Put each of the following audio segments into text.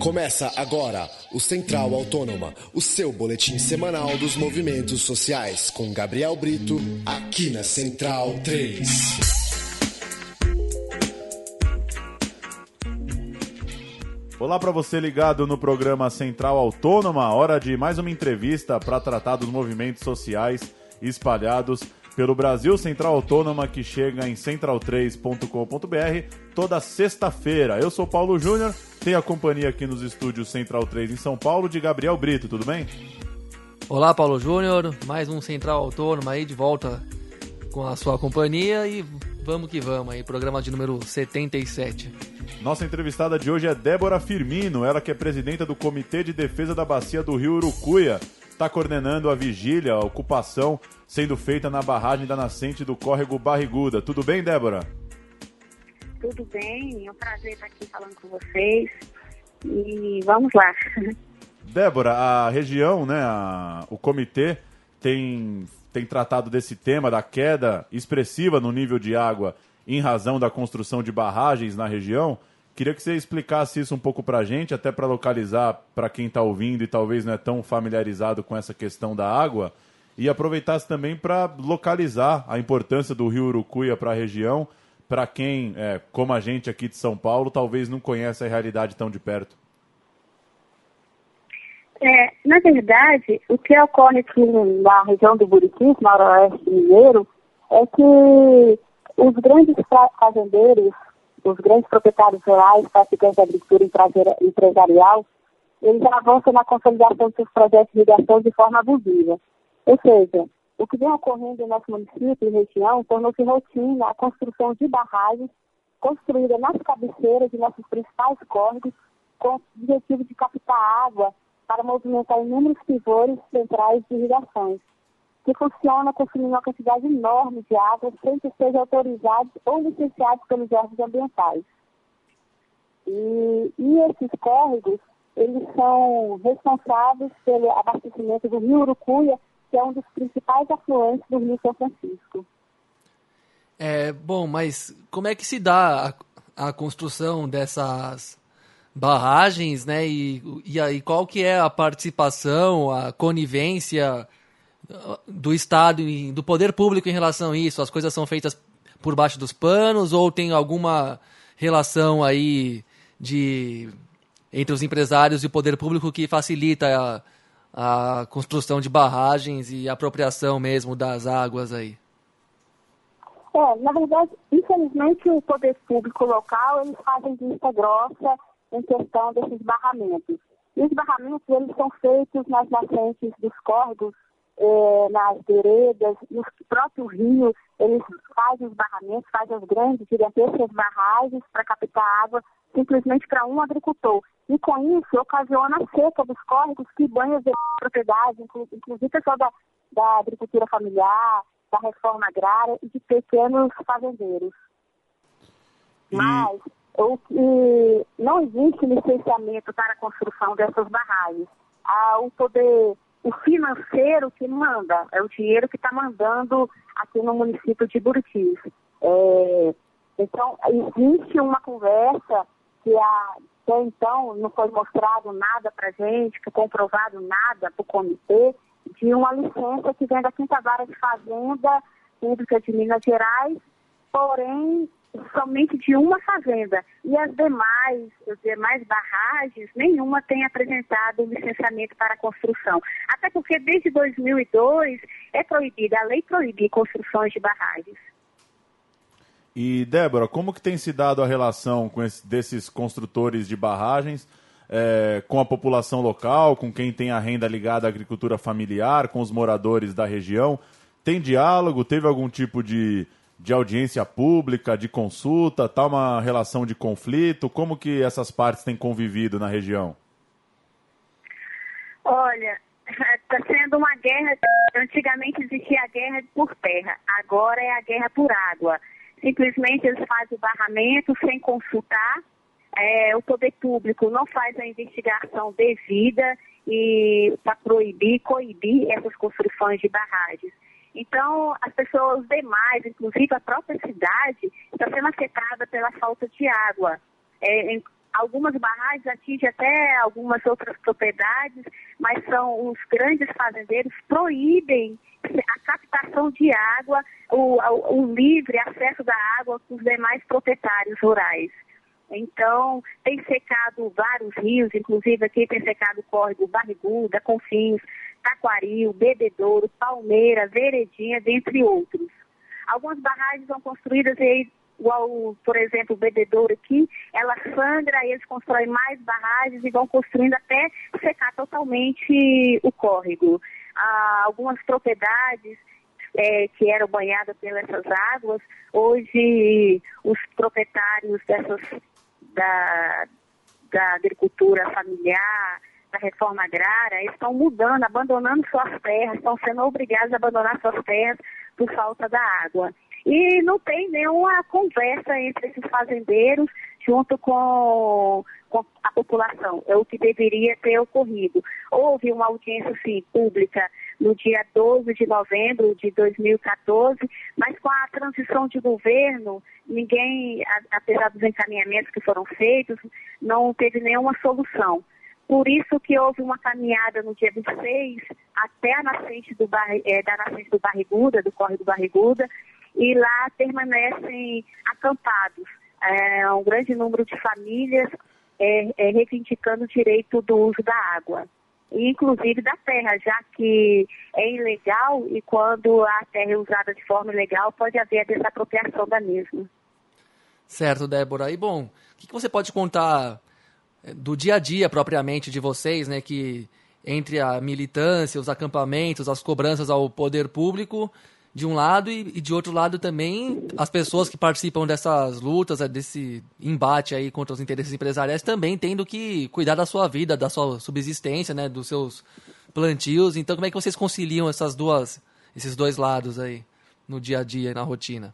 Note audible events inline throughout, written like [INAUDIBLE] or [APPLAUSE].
Começa agora o Central Autônoma, o seu boletim semanal dos movimentos sociais, com Gabriel Brito, aqui na Central 3. Olá para você ligado no programa Central Autônoma, hora de mais uma entrevista para tratar dos movimentos sociais espalhados pelo Brasil Central Autônoma que chega em central3.com.br toda sexta-feira. Eu sou Paulo Júnior, tenho a companhia aqui nos estúdios Central 3 em São Paulo de Gabriel Brito, tudo bem? Olá, Paulo Júnior, mais um Central Autônomo aí de volta com a sua companhia e vamos que vamos aí, programa de número 77. Nossa entrevistada de hoje é Débora Firmino, ela que é presidenta do Comitê de Defesa da Bacia do Rio Urucuia, está coordenando a vigília, a ocupação sendo feita na barragem da nascente do córrego Barriguda. Tudo bem, Débora? Tudo bem, é um prazer estar aqui falando com vocês e vamos lá. Débora, a região, né, a, o comitê tem, tem tratado desse tema da queda expressiva no nível de água em razão da construção de barragens na região. Queria que você explicasse isso um pouco para a gente, até para localizar para quem está ouvindo e talvez não é tão familiarizado com essa questão da água, e aproveitasse também para localizar a importância do rio Urucuia para a região para quem, é, como a gente aqui de São Paulo, talvez não conhece a realidade tão de perto? É, na verdade, o que ocorre aqui na região do Buritis, na Noroeste Mineiro, é que os grandes fazendeiros, os grandes proprietários rurais, praticantes da agricultura empresarial, eles avançam na consolidação de seus projetos de irrigação de forma abusiva. Ou seja, o que vem ocorrendo em nosso município e região tornou-se rotina a construção de barragens construídas nas cabeceiras de nossos principais córregos com o objetivo de captar água para movimentar inúmeros pivôs centrais de irrigações, que funcionam consumindo uma quantidade enorme de água sem que sejam autorizados ou licenciados pelos órgãos ambientais. E, e esses córregos, eles são responsáveis pelo abastecimento do rio Urucuia que é um dos principais afluentes do Rio São Francisco. É, bom, mas como é que se dá a, a construção dessas barragens, né? E, e aí qual que é a participação, a conivência do Estado e do poder público em relação a isso? As coisas são feitas por baixo dos panos ou tem alguma relação aí de entre os empresários e o poder público que facilita a, a construção de barragens e apropriação mesmo das águas aí? É, na verdade, infelizmente o poder público local, eles fazem vista grossa em questão desses barramentos. E os barramentos, eles são feitos nas nascentes dos córregos, é, nas veredas, no próprio rio, eles fazem os barramentos, fazem as grandes, gigantescas barragens para captar água simplesmente para um agricultor. E com isso ocasiona a seca dos córregos que banham as propriedades, inclusive pessoal da, da agricultura familiar, da reforma agrária e de pequenos fazendeiros. E... Mas o que não existe licenciamento para a construção dessas barragens. Ah, o poder, o financeiro que manda, é o dinheiro que está mandando aqui no município de Buritis. É, então, existe uma conversa que até então não foi mostrado nada para gente, que comprovado nada para o comitê, de uma licença que vem da Quinta Vara de Fazenda Pública de Minas Gerais, porém somente de uma fazenda. E as demais, as demais barragens, nenhuma tem apresentado licenciamento para construção. Até porque desde 2002 é proibida, a lei proíbe construções de barragens. E, Débora, como que tem se dado a relação com esse, desses construtores de barragens é, com a população local, com quem tem a renda ligada à agricultura familiar, com os moradores da região? Tem diálogo? Teve algum tipo de, de audiência pública, de consulta? Está uma relação de conflito? Como que essas partes têm convivido na região? Olha, está [LAUGHS] sendo uma guerra. Antigamente existia a guerra por terra, agora é a guerra por água. Simplesmente eles fazem o barramento sem consultar. É, o poder público não faz a investigação devida e para proibir, coibir essas construções de barragens. Então, as pessoas demais, inclusive a própria cidade, está sendo afetada pela falta de água. É, Algumas barragens atingem até algumas outras propriedades, mas são os grandes fazendeiros proíbem a captação de água, o, o livre acesso da água para os demais proprietários rurais. Então, tem secado vários rios, inclusive aqui tem secado o córrego Barriguda, Confins, Taquaril, Bebedouro, Palmeira, Veredinha, dentre outros. Algumas barragens são construídas e igual, por exemplo, o Bebedouro aqui, ela sangra, eles constroem mais barragens e vão construindo até secar totalmente o córrego. Ah, algumas propriedades é, que eram banhadas pelas águas, hoje os proprietários dessas da, da agricultura familiar, da reforma agrária, estão mudando, abandonando suas terras, estão sendo obrigados a abandonar suas terras por falta da água. E não tem nenhuma conversa entre esses fazendeiros junto com, com, a população. É o que deveria ter ocorrido. Houve uma audiência sim, pública no dia 12 de novembro de 2014, mas com a transição de governo, ninguém, apesar dos encaminhamentos que foram feitos, não teve nenhuma solução. Por isso que houve uma caminhada no dia 26 até a nascente do, é, da nascente do Barriguda, do Córrego Barriguda, e lá permanecem acampados é, um grande número de famílias é, é, reivindicando o direito do uso da água. Inclusive da terra, já que é ilegal e quando a terra é usada de forma ilegal, pode haver a desapropriação da mesma. Certo, Débora. E bom, o que você pode contar do dia a dia propriamente de vocês, né? Que entre a militância, os acampamentos, as cobranças ao poder público de um lado e, e, de outro lado também as pessoas que participam dessas lutas, desse embate aí contra os interesses empresariais também tendo que cuidar da sua vida, da sua subsistência, né, dos seus plantios. Então, como é que vocês conciliam essas duas, esses dois lados aí no dia a dia, na rotina?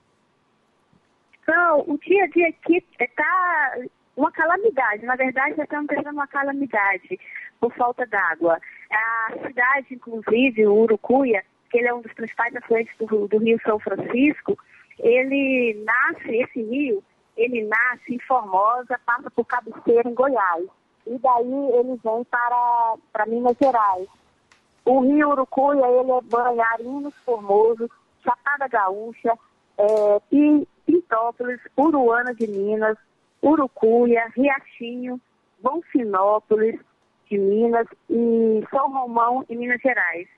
Não, o dia a dia aqui está uma calamidade. Na verdade, já estamos tendo uma calamidade por falta d'água. A cidade, inclusive, o Urucuia, que ele é um dos principais afluentes do, do Rio São Francisco, ele nasce, esse rio, ele nasce em Formosa, passa por Cabeceira, em Goiás. E daí ele vem para, para Minas Gerais. O rio Urucuia, ele é Banharinos Formoso, Chapada Gaúcha, é, Pintópolis, Uruana de Minas, Urucuia, Riachinho, Bonfinópolis de Minas e São Romão, em Minas Gerais.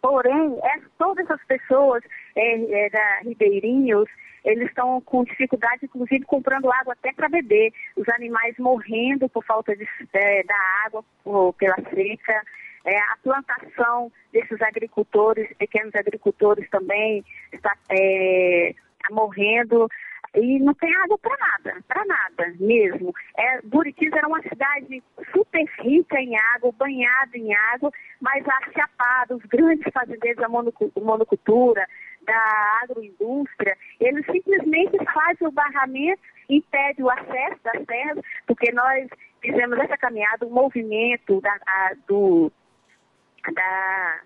Porém, é, todas essas pessoas é, é, da Ribeirinhos, eles estão com dificuldade, inclusive comprando água até para beber. Os animais morrendo por falta de, é, da água, por, pela seca. É, a plantação desses agricultores, pequenos agricultores também, está é, morrendo e não tem água para nada, para nada mesmo. É, Buritis era uma cidade super rica em água, banhada em água, mas a Chapada, os grandes fazendeiros da monocultura, da agroindústria, eles simplesmente fazem o barramento, impede o acesso das terras, porque nós fizemos essa caminhada, o movimento da, a, do, da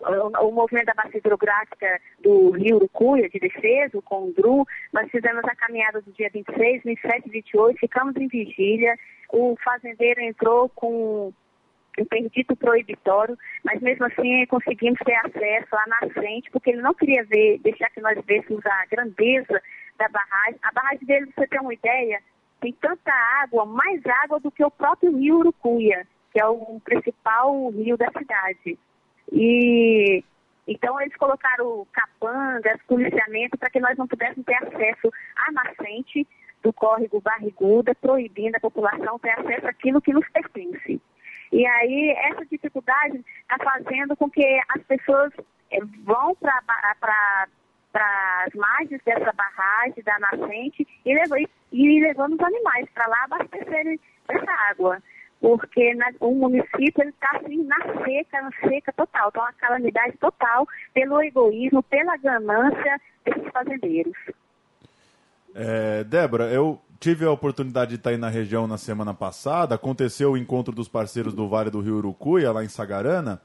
o, movimento da bacia hidrográfica do Rio Urucuia, de defesa, com o DRU, nós fizemos a caminhada do dia 26, 27 e 28, ficamos em vigília, o fazendeiro entrou com um perdito proibitório, mas mesmo assim conseguimos ter acesso à nascente, porque ele não queria ver, deixar que nós vêssemos a grandeza da barragem. A barragem dele, você ter uma ideia, tem tanta água, mais água do que o próprio rio Urucuia, que é o principal rio da cidade. E então eles colocaram capangas, policiamento, para que nós não pudéssemos ter acesso à nascente do córrego Barriguda, proibindo a população ter acesso àquilo que nos pertence. E aí essa dificuldade está fazendo com que as pessoas eh, vão para as margens dessa barragem, da nascente, e, e levando os animais para lá abastecerem essa água porque na, o município está assim na seca, na seca total, então uma calamidade total pelo egoísmo, pela ganância desses fazendeiros. É, Débora, eu tive a oportunidade de estar aí na região na semana passada, aconteceu o encontro dos parceiros do Vale do Rio Urucuia, lá em Sagarana.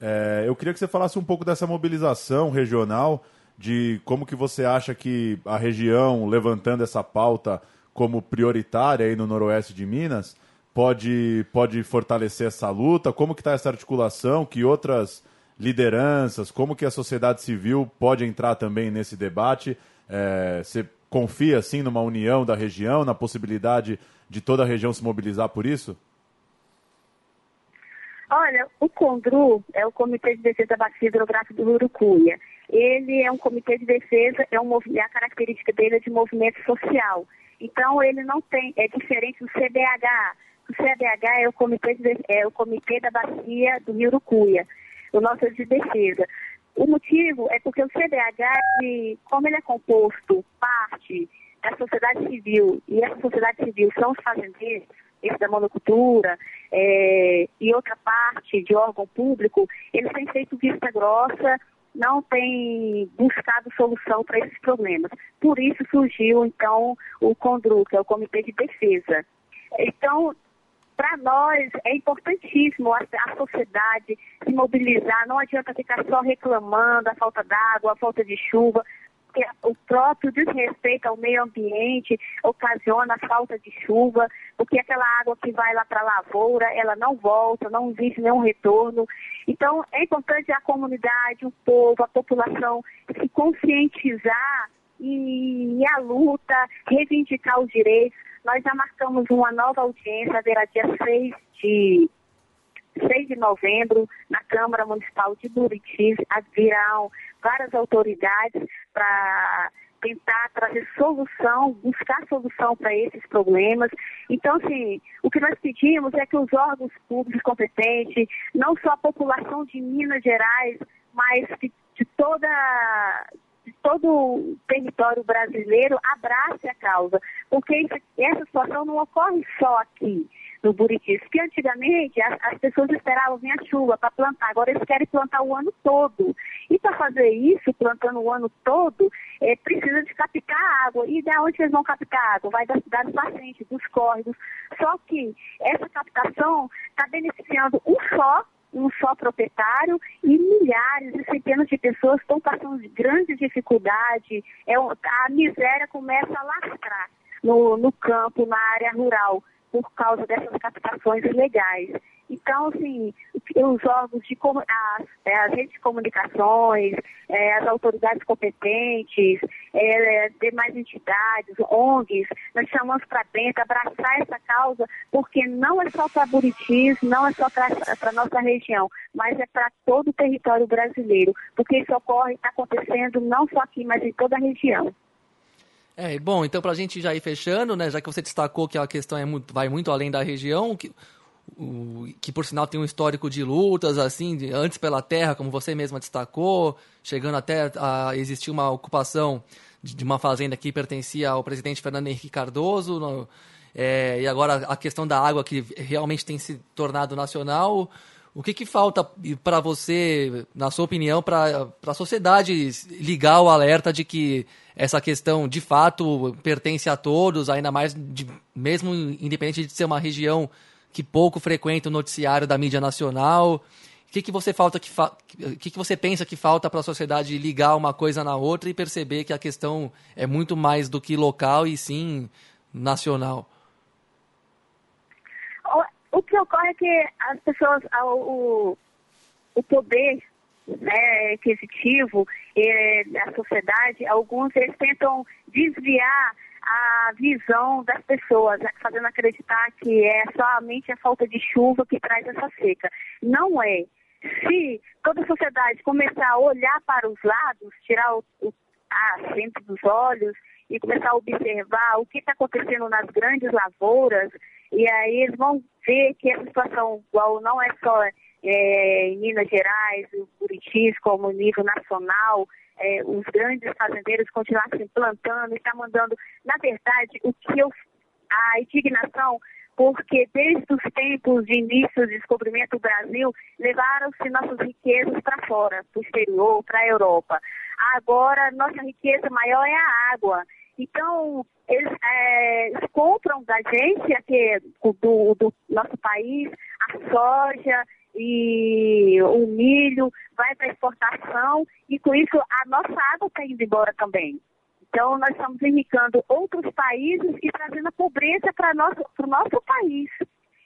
É, eu queria que você falasse um pouco dessa mobilização regional, de como que você acha que a região, levantando essa pauta como prioritária aí no noroeste de Minas, pode, pode fortalecer essa luta? Como que está essa articulação? Que outras lideranças, como que a sociedade civil pode entrar também nesse debate? É, você confia, assim, numa união da região, na possibilidade de toda a região se mobilizar por isso? Olha, o CONDRU é o Comitê de Defesa da Bacia Hidrográfica do Urucuia. Ele é um comitê de defesa, é um, a característica dele é de movimento social. Então, ele não tem, é diferente do CBH. O CBH é o Comitê, de, é o comitê da Bacia do Rio Urucuia, o nosso de defesa. O motivo é porque o CBH, como ele é composto parte da sociedade civil, e essa sociedade civil são os fazendeiros, esse da monocultura, é, e outra parte de órgão público, eles têm feito vista grossa, não têm buscado solução para esses problemas. Por isso surgiu, então, o CONDRU, que é o Comitê de Defesa. Então, para nós é importantíssimo a, a, sociedade se mobilizar, não adianta ficar só reclamando a falta d'água, a falta de chuva, porque o próprio desrespeito ao meio ambiente ocasiona a falta de chuva, porque aquela água que vai lá para a lavoura, ela não volta, não existe nenhum retorno. Então, é importante a comunidade, o povo, a população se conscientizar e, e a luta, reivindicar os direitos. Nós já marcamos uma nova audiência, haverá dia 6 de 6 de novembro, na Câmara Municipal de Buritis, virão várias autoridades para tentar trazer solução, buscar solução para esses problemas. Então, assim, o que nós pedimos é que os órgãos públicos competentes, não só a população de Minas Gerais, mas de, toda todo o território brasileiro abrace a causa, porque essa situação não ocorre só aqui no Buritis, que antigamente as, as pessoas esperavam vir a chuva para plantar, agora eles querem plantar o ano todo. E para fazer isso, plantando o ano todo, é, precisa de captar água. E de onde eles vão captar água? Vai das cidades nascentes, dos córregos. Só que essa captação está beneficiando um só um só proprietário e milhares e centenas de pessoas estão passando de grande dificuldade. É, a miséria começa a lastrar no, no campo, na área rural por causa dessas captações ilegais. Então, assim, os órgãos de as, é, as redes de comunicações, é, as autoridades competentes, é, demais entidades, ONGs, nós chamamos para dentro, abraçar essa causa, porque não é só para Buritis, não é só para a nossa região, mas é para todo o território brasileiro, porque isso ocorre, está acontecendo não só aqui, mas em toda a região. É, bom, então para a gente já ir fechando, né, já que você destacou que a questão é muito, vai muito além da região, que, o, que por sinal tem um histórico de lutas, assim, de, antes pela terra, como você mesma destacou, chegando até a existir uma ocupação de, de uma fazenda que pertencia ao presidente Fernando Henrique Cardoso, no, é, e agora a questão da água que realmente tem se tornado nacional. O que, que falta para você, na sua opinião, para a sociedade ligar o alerta de que essa questão de fato pertence a todos, ainda mais de, mesmo independente de ser uma região que pouco frequenta o noticiário da mídia nacional? O que, que você falta que fa... que, que você pensa que falta para a sociedade ligar uma coisa na outra e perceber que a questão é muito mais do que local e sim nacional? O que ocorre é que as pessoas, o, o poder né, aquisitivo é, da sociedade, alguns eles tentam desviar a visão das pessoas, né, fazendo acreditar que é somente a falta de chuva que traz essa seca. Não é. Se toda a sociedade começar a olhar para os lados, tirar o, o assento dos olhos e começar a observar o que está acontecendo nas grandes lavouras, e aí eles vão ver que essa situação igual não é só é, em Minas Gerais, o Buritis, como nível nacional, é, os grandes fazendeiros continuassem plantando e está mandando, na verdade, o que eu, a indignação, porque desde os tempos de início do descobrimento do Brasil, levaram-se nossas riquezas para fora, para o exterior, para a Europa. Agora, nossa riqueza maior é a água. Então, eles, é, compram da gente, aqui, do, do nosso país, a soja, e o milho vai para exportação e com isso a nossa água está indo embora também. Então, nós estamos irrigando outros países e trazendo a pobreza para o nosso país.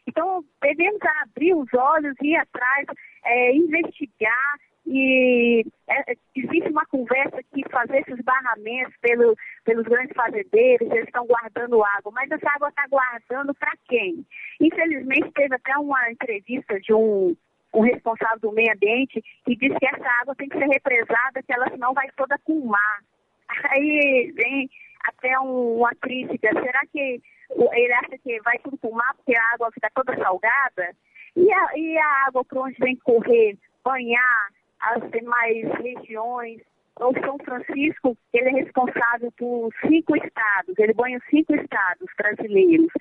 Então, devemos abrir os olhos, ir atrás, é, investigar e é, existe uma conversa que fazer esses barramentos pelo, pelos grandes fazendeiros, eles estão guardando água, mas essa água está guardando para quem? Infelizmente, teve até uma entrevista de um, um responsável do meio ambiente que disse que essa água tem que ser represada, que ela senão vai toda com mar. [LAUGHS] Aí vem até um, uma crítica, será que ele acha que vai tudo para o mar porque a água fica toda salgada? E a, e a água para onde vem correr, banhar as demais regiões? O São Francisco, ele é responsável por cinco estados, ele banha cinco estados brasileiros.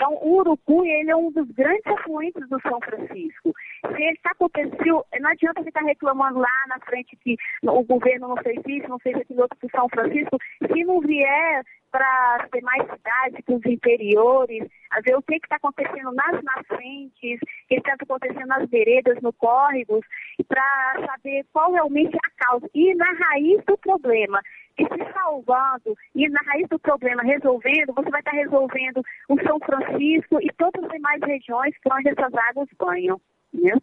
Então, o Urucu, ele é um dos grandes afluentes do São Francisco. Se ele está acontecendo, não adianta ficar reclamando lá na frente que o governo não fez isso, não fez aquilo outro para o São Francisco. Se não vier para as demais cidades, para os interiores, a ver o que está acontecendo nas nascentes, o que está acontecendo nas veredas, no córregos, para saber qual realmente é a causa. E na raiz do problema, e se salvando, e na raiz do problema resolvendo, você vai estar resolvendo o São Francisco e todas as demais regiões por onde essas águas banham. Entendeu?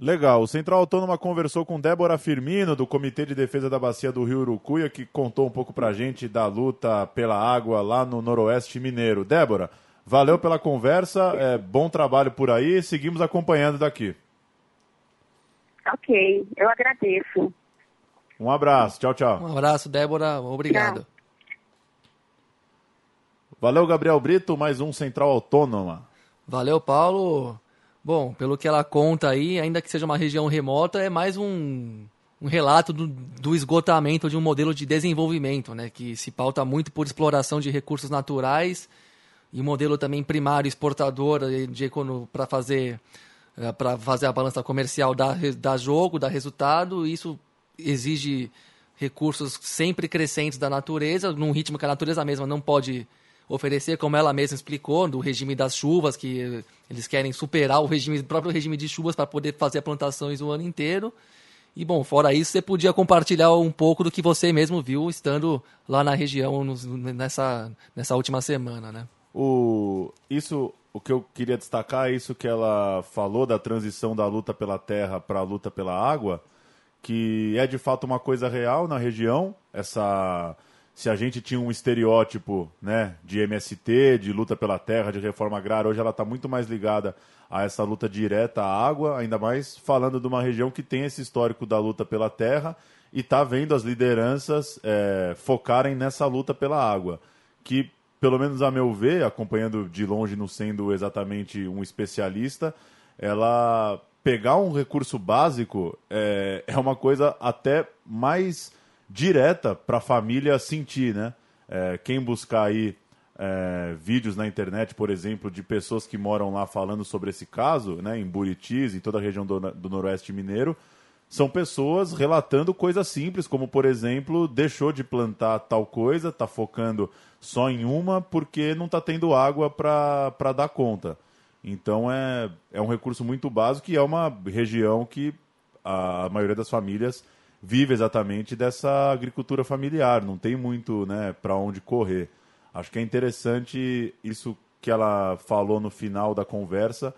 Legal. O Central Autônoma conversou com Débora Firmino, do Comitê de Defesa da Bacia do Rio Urucuia, que contou um pouco pra gente da luta pela água lá no Noroeste Mineiro. Débora, valeu pela conversa, é, bom trabalho por aí, seguimos acompanhando daqui. Ok, eu agradeço. Um abraço, tchau, tchau. Um abraço, Débora, obrigado. Tchau. Valeu, Gabriel Brito, mais um Central Autônoma. Valeu, Paulo. Bom, pelo que ela conta aí, ainda que seja uma região remota, é mais um, um relato do, do, esgotamento de um modelo de desenvolvimento, né, que se pauta muito por exploração de recursos naturais e um modelo também primário exportador de para fazer eh, para fazer a balança comercial da, da jogo, da resultado. Isso exige recursos sempre crescentes da natureza, num ritmo que a natureza mesma não pode oferecer, como ela mesma explicou, do regime das chuvas, que eles querem superar o regime, o próprio regime de chuvas para poder fazer plantações o ano inteiro. E bom, fora isso, você podia compartilhar um pouco do que você mesmo viu estando lá na região nessa, nessa última semana, né? O, isso, o que eu queria destacar é isso que ela falou da transição da luta pela terra para a luta pela água, que é de fato uma coisa real na região, essa se a gente tinha um estereótipo né, de MST, de luta pela terra, de reforma agrária, hoje ela está muito mais ligada a essa luta direta à água, ainda mais falando de uma região que tem esse histórico da luta pela terra e está vendo as lideranças é, focarem nessa luta pela água, que, pelo menos a meu ver, acompanhando de longe, não sendo exatamente um especialista, ela pegar um recurso básico é, é uma coisa até mais direta para a família sentir, né? É, quem buscar aí é, vídeos na internet, por exemplo, de pessoas que moram lá falando sobre esse caso, né, em Buritis, em toda a região do, do Noroeste Mineiro, são pessoas relatando coisas simples, como, por exemplo, deixou de plantar tal coisa, está focando só em uma porque não está tendo água para dar conta. Então é, é um recurso muito básico e é uma região que a maioria das famílias vive exatamente dessa agricultura familiar, não tem muito né, para onde correr. Acho que é interessante isso que ela falou no final da conversa,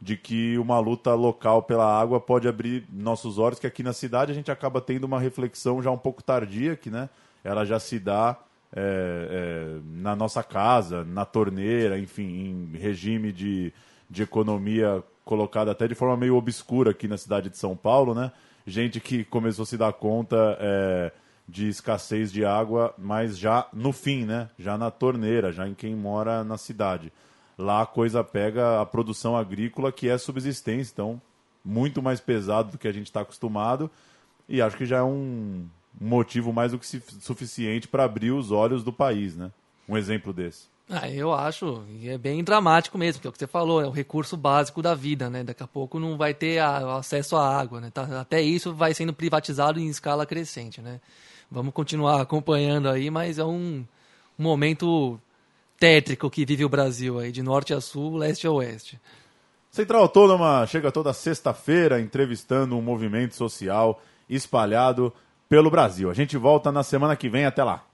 de que uma luta local pela água pode abrir nossos olhos, que aqui na cidade a gente acaba tendo uma reflexão já um pouco tardia, que né, ela já se dá é, é, na nossa casa, na torneira, enfim, em regime de, de economia colocada até de forma meio obscura aqui na cidade de São Paulo, né? gente que começou a se dar conta é, de escassez de água, mas já no fim, né? Já na torneira, já em quem mora na cidade. Lá a coisa pega a produção agrícola, que é subsistência, então muito mais pesado do que a gente está acostumado. E acho que já é um motivo mais do que suficiente para abrir os olhos do país, né? Um exemplo desse. Ah, eu acho, e é bem dramático mesmo, que é o que você falou, é o recurso básico da vida, né? Daqui a pouco não vai ter a, acesso à água, né? Tá, até isso vai sendo privatizado em escala crescente, né? Vamos continuar acompanhando aí, mas é um, um momento tétrico que vive o Brasil aí, de norte a sul, leste a oeste. Central Autônoma chega toda sexta-feira entrevistando um movimento social espalhado pelo Brasil. A gente volta na semana que vem. Até lá.